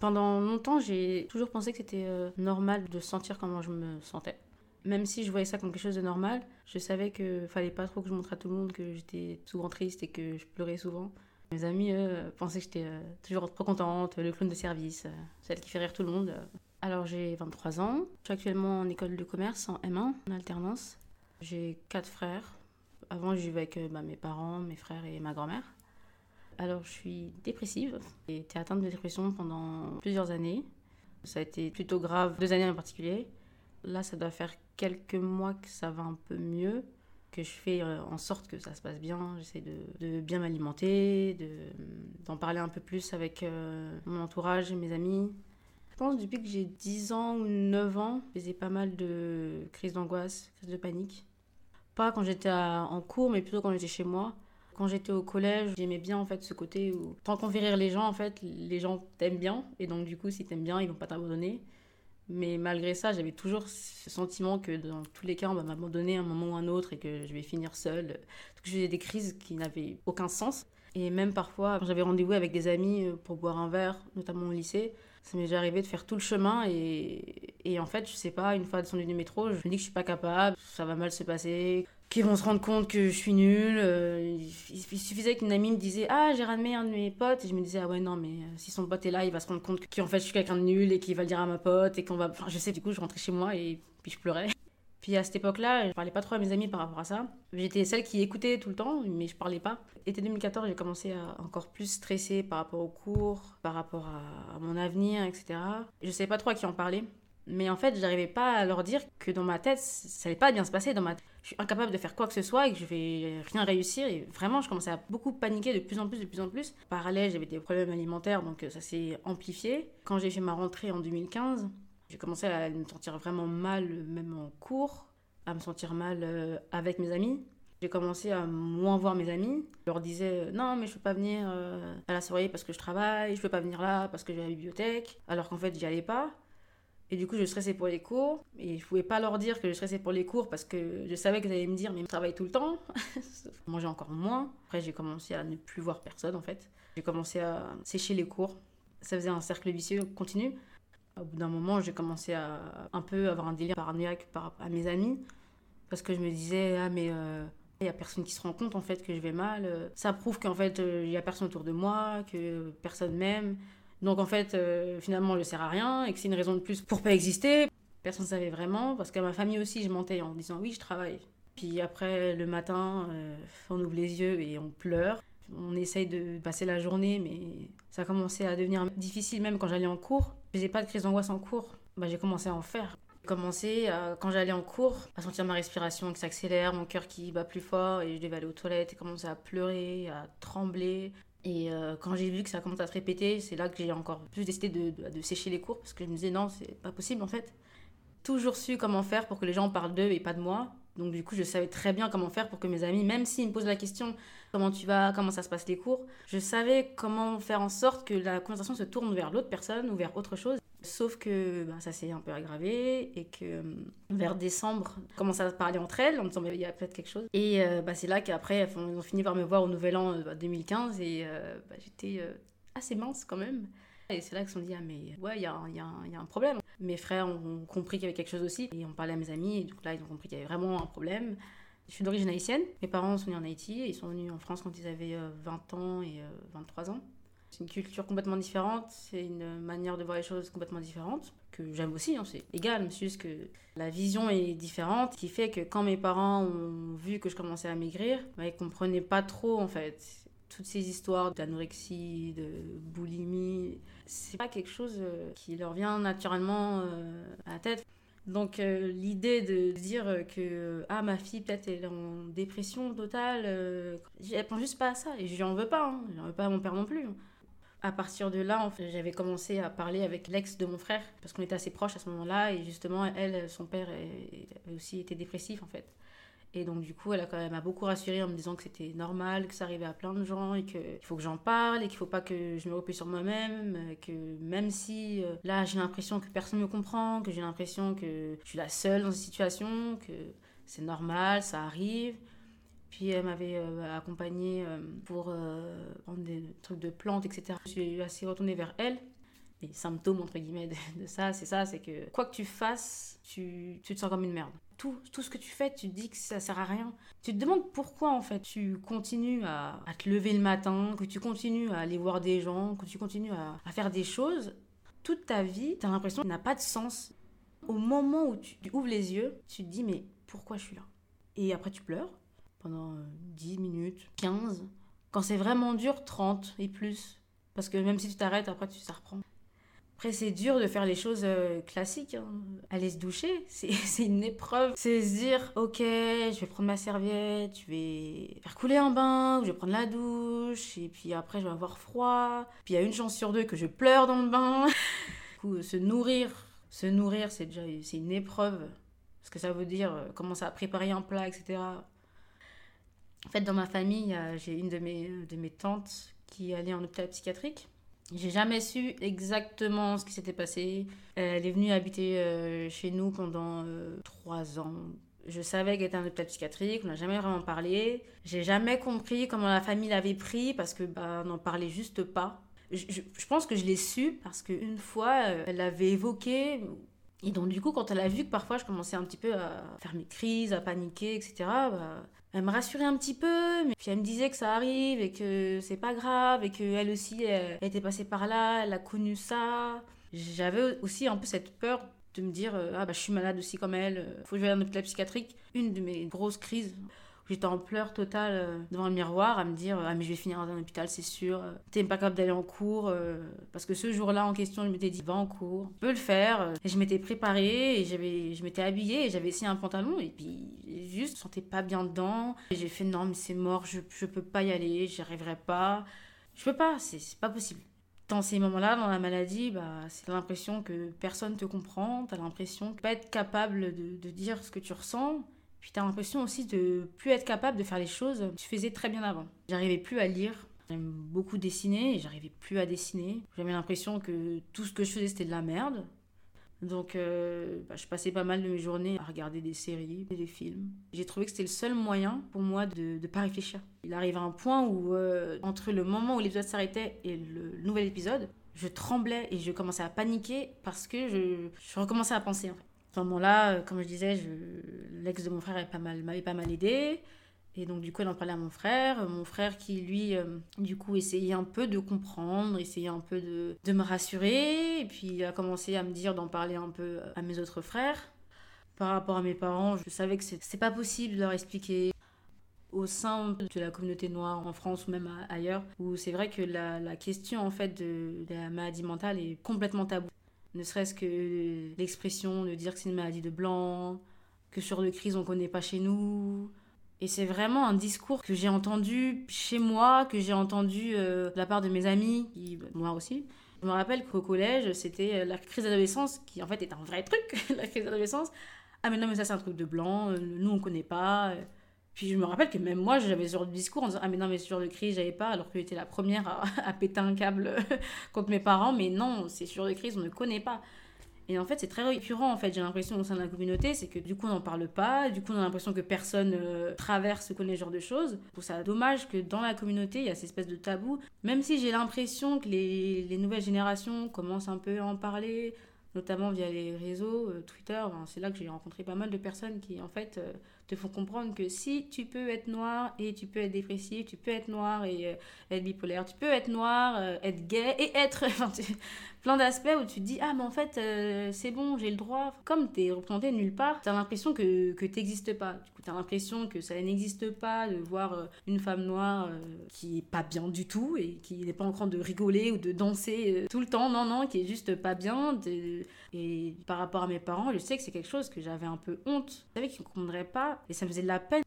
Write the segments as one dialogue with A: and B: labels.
A: Pendant longtemps, j'ai toujours pensé que c'était euh, normal de sentir comment je me sentais. Même si je voyais ça comme quelque chose de normal, je savais qu'il fallait pas trop que je montre à tout le monde que j'étais souvent triste et que je pleurais souvent. Mes amis eux, pensaient que j'étais euh, toujours trop contente, le clown de service, euh, celle qui fait rire tout le monde. Alors j'ai 23 ans, je suis actuellement en école de commerce en M1, en alternance. J'ai quatre frères. Avant, je vivais avec bah, mes parents, mes frères et ma grand-mère. Alors, je suis dépressive. J'ai été atteinte de dépression pendant plusieurs années. Ça a été plutôt grave, deux années en particulier. Là, ça doit faire quelques mois que ça va un peu mieux, que je fais euh, en sorte que ça se passe bien. J'essaie de, bien m'alimenter, d'en parler un peu plus avec euh, mon entourage et mes amis. Je pense depuis que j'ai 10 ans ou 9 ans, je faisais pas mal de crises d'angoisse, crises de panique. Pas quand j'étais en cours, mais plutôt quand j'étais chez moi. Quand j'étais au collège, j'aimais bien en fait ce côté où tant rire les gens, en fait, les gens t'aiment bien et donc du coup, si t'aimes bien, ils vont pas t'abandonner. Mais malgré ça, j'avais toujours ce sentiment que dans tous les cas, on va m'abandonner à un moment ou un autre et que je vais finir seule. Donc j'ai des crises qui n'avaient aucun sens. Et même parfois, quand j'avais rendez-vous avec des amis euh, pour boire un verre, notamment au lycée, ça m'est déjà arrivé de faire tout le chemin et, et en fait, je sais pas, une fois descendu du métro, je me dis que je suis pas capable, ça va mal se passer, qu'ils vont se rendre compte que je suis nulle. Euh, il suffisait qu'une amie me disait Ah, j'ai ramené un de mes potes. Et je me disais Ah ouais, non, mais euh, si son pote est là, il va se rendre compte qu'en fait je suis quelqu'un de nul et qu'il va le dire à ma pote. Et qu'on va. Enfin, je sais, du coup, je rentrais chez moi et puis je pleurais. Puis à cette époque-là, je parlais pas trop à mes amis par rapport à ça. J'étais celle qui écoutait tout le temps, mais je parlais pas. Été 2014, j'ai commencé à encore plus stresser par rapport aux cours, par rapport à mon avenir, etc. Je savais pas trop à qui en parler. Mais en fait, j'arrivais pas à leur dire que dans ma tête, ça allait pas bien se passer. Dans ma je suis incapable de faire quoi que ce soit et que je vais rien réussir. Et vraiment, je commençais à beaucoup paniquer de plus en plus, de plus en plus. parallèle, j'avais des problèmes alimentaires, donc euh, ça s'est amplifié. Quand j'ai fait ma rentrée en 2015, j'ai commencé à me sentir vraiment mal, même en cours, à me sentir mal euh, avec mes amis. J'ai commencé à moins voir mes amis. Je leur disais euh, non, mais je peux pas venir à la soirée parce que je travaille, je peux pas venir là parce que j'ai la bibliothèque, alors qu'en fait, j'y allais pas. Et du coup, je stressais pour les cours. Et je pouvais pas leur dire que je stressais pour les cours parce que je savais qu'ils allaient me dire, mais je travaille tout le temps. Manger encore moins. Après, j'ai commencé à ne plus voir personne, en fait. J'ai commencé à sécher les cours. Ça faisait un cercle vicieux continu. Au bout d'un moment, j'ai commencé à un peu avoir un délire paranoïaque par rapport à mes amis. Parce que je me disais, ah, mais. Euh, il n'y a personne qui se rend compte en fait que je vais mal. Ça prouve qu'en fait il n'y a personne autour de moi, que personne m'aime, donc en fait, euh, finalement, je sers à rien et que c'est une raison de plus pour pas exister. Personne ne savait vraiment, parce qu'à ma famille aussi, je mentais en disant oui, je travaille. Puis après, le matin, euh, on ouvre les yeux et on pleure. On essaye de passer la journée, mais ça a commencé à devenir difficile même quand j'allais en cours. Je pas de crise d'angoisse en cours. Bah, j'ai commencé à en faire. J'ai commencé, quand j'allais en cours, à sentir ma respiration qui s'accélère, mon cœur qui bat plus fort, et je devais aller aux toilettes et commencer à pleurer, à trembler. Et euh, quand j'ai vu que ça commence à se répéter, c'est là que j'ai encore plus décidé de, de, sécher les cours parce que je me disais non, c'est pas possible en fait. Toujours su comment faire pour que les gens parlent d'eux et pas de moi. Donc du coup, je savais très bien comment faire pour que mes amis, même s'ils me posent la question comment tu vas, comment ça se passe les cours, je savais comment faire en sorte que la conversation se tourne vers l'autre personne ou vers autre chose. Sauf que bah, ça s'est un peu aggravé et que euh, vers décembre, on commence à parler entre elles en disant il y a peut-être quelque chose. Et euh, bah, c'est là qu'après, ils ont fini par me voir au Nouvel An 2015 euh, et bah, j'étais assez mince quand même. Et c'est là qu'ils se sont dit, ah mais ouais, il y, a un problème. Mes frères ont compris qu'il y avait quelque chose aussi et on parlait à mes amis et donc là ils ont compris qu'il y avait vraiment un problème. Je suis d'origine haïtienne, mes parents sont nés en Haïti et ils sont venus en France quand ils avaient 20 ans et 23 ans. C'est une culture complètement différente, c'est une manière de voir les choses complètement différente, que j'aime aussi, hein, c'est égal, mais c'est juste que la vision est différente, qui fait que quand mes parents ont vu que je commençais à maigrir, bah, ils comprenaient pas trop en fait. Toutes ces histoires d'anorexie, de boulimie, c'est pas quelque chose euh, qui leur vient naturellement euh, à la tête. Donc euh, l'idée de dire que ah ma fille peut-être est en dépression totale, euh, elle pense juste pas à ça et je lui en veux pas, hein. je veux pas à mon père non plus. À partir de là, j'avais commencé à parler avec l'ex de mon frère, parce qu'on était assez proches à ce moment-là, et justement, elle, son père avait aussi été dépressif, en fait. Et donc, du coup, elle, elle m'a beaucoup rassurée en me disant que c'était normal, que ça arrivait à plein de gens, et qu'il faut que j'en parle, et qu'il faut pas que je me replie sur moi-même, que même si euh, là, j'ai l'impression que personne ne me comprend, que j'ai l'impression que je suis la seule dans cette situation, que c'est normal, ça arrive, puis elle m'avait euh, accompagnée euh, pour euh, prendre des trucs de plantes, etc. Je suis assez retournée vers elle. les symptômes, entre guillemets, de, ça, c'est ça, c'est que quoi que tu fasses, tu, te sens comme une merde. Tout, tout, ce que tu fais, tu te dis que ça sert à rien. Tu te demandes pourquoi en fait tu continues à, te lever le matin, que tu continues à aller voir des gens, que tu continues à, faire des choses. Toute ta vie, tu as l'impression qu'il n'a pas de sens. Au moment où tu ouvres les yeux, tu te dis mais pourquoi je suis là? Et après tu pleures pendant 10 euh, minutes, 15. Quand c'est vraiment dur, 30 et plus. Parce que même si tu t'arrêtes, après tu ça reprend. Après, c'est dur de faire les choses euh, classiques. Hein. Aller se doucher, c'est une épreuve. C'est se dire, ok, je vais prendre ma serviette, je vais faire couler un bain, ou je vais prendre la douche, et puis après, je vais avoir froid. Puis il y a une chance sur deux que je pleure dans le bain. du coup, se nourrir, se nourrir, c'est déjà une épreuve. Parce que ça veut dire euh, commencer à préparer un plat, etc. En fait, dans ma famille, j'ai une de mes, de mes tantes qui allait en hôpital psychiatrique. J'ai jamais su exactement ce qui s'était passé. Elle est venue habiter euh, chez nous pendant euh, trois ans. Je savais qu'elle était en hôpital psychiatrique, on n'a jamais vraiment parlé. J'ai jamais compris comment la famille l'avait pris parce que bah, n'en parlait juste pas. Je, je, pense que je l'ai su parce qu'une fois, euh, elle l'avait évoqué. Et donc, du coup, quand elle a vu que parfois je commençais un petit peu à faire mes crises, à paniquer, etc., elle me rassurait un petit peu, mais puis elle me disait que ça arrive et que c'est pas grave et qu'elle aussi, elle, était passée par là, elle a connu ça. J'avais aussi un peu cette peur de me dire ah bah je suis malade aussi comme elle, faut que je aille en hôpital psychiatrique. Une de mes grosses crises J'étais en pleurs total euh, devant le miroir à me dire Ah, mais je vais finir dans un hôpital, c'est sûr. T'es pas capable d'aller en cours. Euh, parce que ce jour-là en question, je m'étais dit Va en cours, je peux le faire. Et je m'étais préparée et je m'étais habillée et j'avais essayé un pantalon. Et puis, juste, je me sentais pas bien dedans. J'ai fait Non, mais c'est mort, je, je peux pas y aller, j'y arriverai pas. Je peux pas, c'est, pas possible dans ces moments-là, dans la maladie, bah, c'est l'impression que personne te comprend, tu l'impression de pas être capable de, de, dire ce que tu ressens. Puis t'as l'impression aussi de plus être capable de faire les choses que tu faisais très bien avant. J'arrivais plus à lire. J'aime beaucoup dessiner et j'arrivais plus à dessiner. J'avais l'impression que tout ce que je faisais c'était de la merde. Donc euh, bah, je passais pas mal de mes journées à regarder des séries, des films. J'ai trouvé que c'était le seul moyen pour moi de ne pas réfléchir. Il arrive à un point où euh, entre le moment où l'épisode s'arrêtait et le nouvel épisode, je tremblais et je commençais à paniquer parce que je, je recommençais à penser en fait ce moment-là, euh, comme je disais, l'ex de mon frère m'avait pas, mal, pas mal aidé. Et donc, du coup, elle en parlait à mon frère. Mon frère qui, lui, euh, du coup, essayait un peu de comprendre, essayait un peu de, de, me rassurer. Et puis, il a commencé à me dire d'en parler un peu à mes autres frères. Par rapport à mes parents, je savais que c'est pas possible de leur expliquer au sein de la communauté noire en France ou même ailleurs, où c'est vrai que la, question en fait de la maladie mentale est complètement taboue ne serait-ce que l'expression de dire que c'est une maladie de blanc, que sur de crise on connaît pas chez nous. Et c'est vraiment un discours que j'ai entendu chez moi, que j'ai entendu euh, de la part de mes amis, moi aussi. Je me rappelle qu'au collège, c'était la crise d'adolescence, qui en fait est un vrai truc, la crise d'adolescence. Ah mais non, mais ça c'est un truc de blanc, euh, nous on connaît pas. Puis je me rappelle que même moi, j'avais ce genre de discours en disant Ah, mais non, mais ce genre de crise, j'avais pas, alors que j'étais la première à, à, péter un câble contre mes parents. Mais non, ces genre de crise, on ne connaît pas. Et en fait, c'est très récurrent, en fait, j'ai l'impression au sein de la communauté, c'est que du coup, on n'en parle pas, du coup, on a l'impression que personne euh, traverse connaît ce genre de choses. Je trouve ça dommage que dans la communauté, il y a cette espèce de tabou, même si j'ai l'impression que les, les, nouvelles générations commencent un peu à en parler, notamment via les réseaux, euh, Twitter, c'est là que j'ai rencontré pas mal de personnes qui, en fait, euh, te font comprendre que si tu peux être noir et tu peux être dépressif, tu peux être noir et euh, être bipolaire, tu peux être noir, être gay et être... plein d'aspects où tu te dis, ah mais en fait, euh, c'est bon, j'ai le droit. Comme tu es représenté nulle part, tu as l'impression que, que tu n'existes pas. Du coup, tu as l'impression que ça n'existe pas de voir une femme noire qui est pas bien du tout et qui n'est pas en train de rigoler ou de danser tout le temps. Non, non, qui est juste pas bien. Et par rapport à mes parents, je sais que c'est quelque chose que j'avais un peu honte. Je savais qu'ils ne comprendraient pas et ça me faisait de la peine.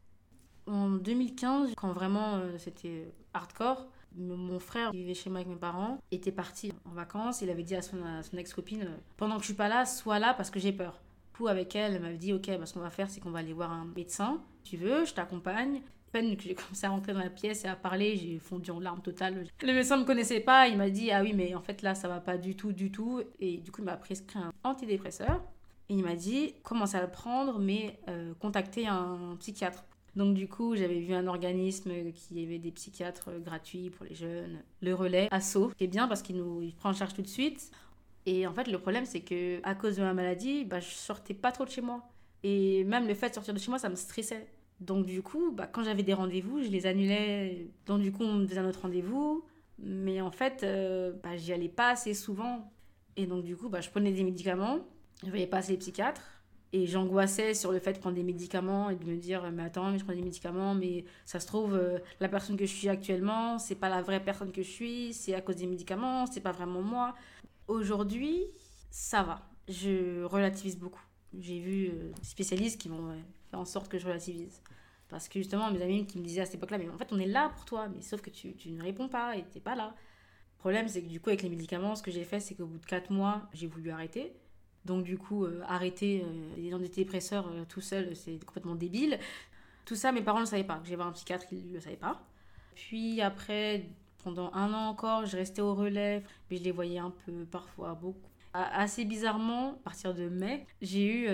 A: En 2015, quand vraiment euh, c'était hardcore, mon frère qui vivait chez moi avec mes parents était parti en vacances. Il avait dit à son, ex-copine euh, Pendant que je suis pas là, sois là parce que j'ai peur. Pour avec elle, elle m'avait dit Ok, bah, ce qu'on va faire, c'est qu'on va aller voir un médecin. Tu veux, je t'accompagne peine que j'ai commencé à rentrer dans la pièce et à parler, j'ai fondu en larmes totales. Le médecin ne me connaissait pas, il m'a dit Ah oui, mais en fait là, ça va pas du tout, du tout. Et du coup, il m'a prescrit un antidépresseur. Et il m'a dit, commence à le prendre, mais euh, contacter un psychiatre. Donc du coup, j'avais vu un organisme qui avait des psychiatres gratuits pour les jeunes, le relais, ASSO, qui est bien parce qu'il nous prend en charge tout de suite. Et en fait, le problème, c'est que à cause de ma maladie, bah, je sortais pas trop de chez moi. Et même le fait de sortir de chez moi, ça me stressait. Donc du coup, bah, quand j'avais des rendez-vous, je les annulais. Donc du coup, on me faisait un autre rendez-vous. Mais en fait, euh, bah, j'y allais pas assez souvent. Et donc du coup, bah, je prenais des médicaments. Je voyais pas assez les psychiatres. Et j'angoissais sur le fait de prendre des médicaments et de me dire, mais attends, mais je prends des médicaments, mais ça se trouve, euh, la personne que je suis actuellement, c'est pas la vraie personne que je suis, c'est à cause des médicaments, c'est pas vraiment moi. Aujourd'hui, ça va. Je relativise beaucoup. J'ai vu euh, spécialistes qui vont faire en sorte que je relativise. Parce que justement, mes amis qui me disaient à cette époque-là, mais en fait, on est là pour toi, mais sauf que tu, tu ne réponds pas et t'es pas là. Le problème, c'est que du coup, avec les médicaments, ce que j'ai fait, c'est qu'au bout de 4 mois, j'ai voulu arrêter. Donc du coup, euh, arrêter euh, les antidépresseurs euh, tout seul, c'est complètement débile. Tout ça, mes parents ne le savaient pas. J'ai un psychiatre, ils ne le savaient pas. Puis après, pendant un an encore, je restais au relais, mais je les voyais un peu, parfois beaucoup. Assez bizarrement, à partir de mai, j'ai eu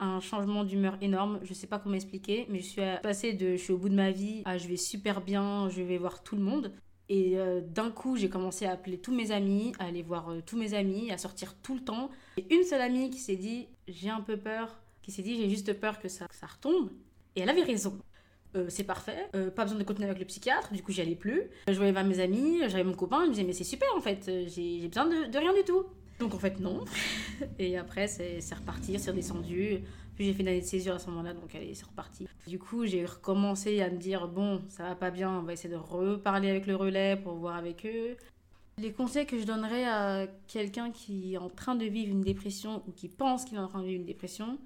A: un changement d'humeur énorme. Je sais pas comment expliquer, mais je suis passée de je suis au bout de ma vie à je vais super bien, je vais voir tout le monde. Et euh, d'un coup, j'ai commencé à appeler tous mes amis, à aller voir euh, tous mes amis, à sortir tout le temps. Et une seule amie qui s'est dit j'ai un peu peur, qui s'est dit j'ai juste peur que ça, ça retombe. Et elle avait raison. Euh, c'est parfait, pas besoin de continuer avec le psychiatre, du coup j'y allais plus. Je voyais voir mes amis, j'avais mon copain, il me disait mais c'est super en fait, j'ai besoin de, rien du tout. Donc en fait non. Et après c'est reparti, c'est redescendu. Puis j'ai fait une année de césure à ce moment-là, donc allez, c'est reparti. Du coup, j'ai recommencé à me dire, bon, ça va pas bien, on va essayer de reparler avec le relais pour voir avec eux. Les conseils que je donnerais à quelqu'un qui est en train de vivre une dépression ou qui pense qu'il est en train de vivre une dépression,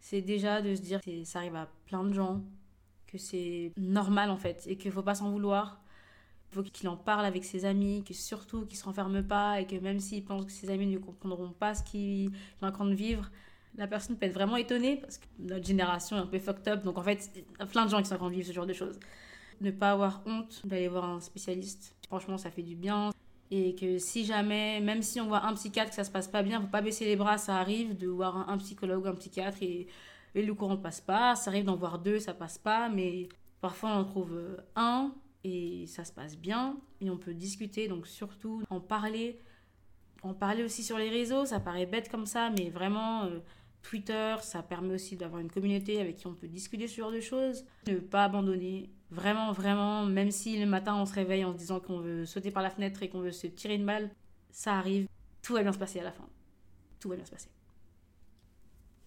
A: c'est déjà de se dire que ça arrive à plein de gens, que c'est normal en fait, et qu'il faut pas s'en vouloir. Il faut qu'il en parle avec ses amis, que surtout qu'il se renferme pas, et que même s'il pense que ses amis ne comprendront pas ce qu'il est en train de vivre, la personne peut être vraiment étonnée parce que notre génération est un peu fucked up. Donc en fait, il y a plein de gens qui sont en train vivre ce genre de choses. Ne pas avoir honte d'aller voir un spécialiste. Franchement, ça fait du bien. Et que si jamais, même si on voit un psychiatre que ça se passe pas bien, faut pas baisser les bras, ça arrive de voir un, psychologue un psychiatre et, et le courant passe pas. Ça arrive d'en voir deux, ça passe pas. Mais parfois on en trouve euh, un et ça se passe bien et on peut discuter. Donc surtout en parler. En parler aussi sur les réseaux, ça paraît bête comme ça, mais vraiment, euh, Twitter, ça permet aussi d'avoir une communauté avec qui on peut discuter ce genre de choses. Ne pas abandonner. Vraiment, vraiment, même si le matin on se réveille en se disant qu'on veut sauter par la fenêtre et qu'on veut se tirer une balle, ça arrive. Tout va bien se passer à la fin. Tout va bien se passer.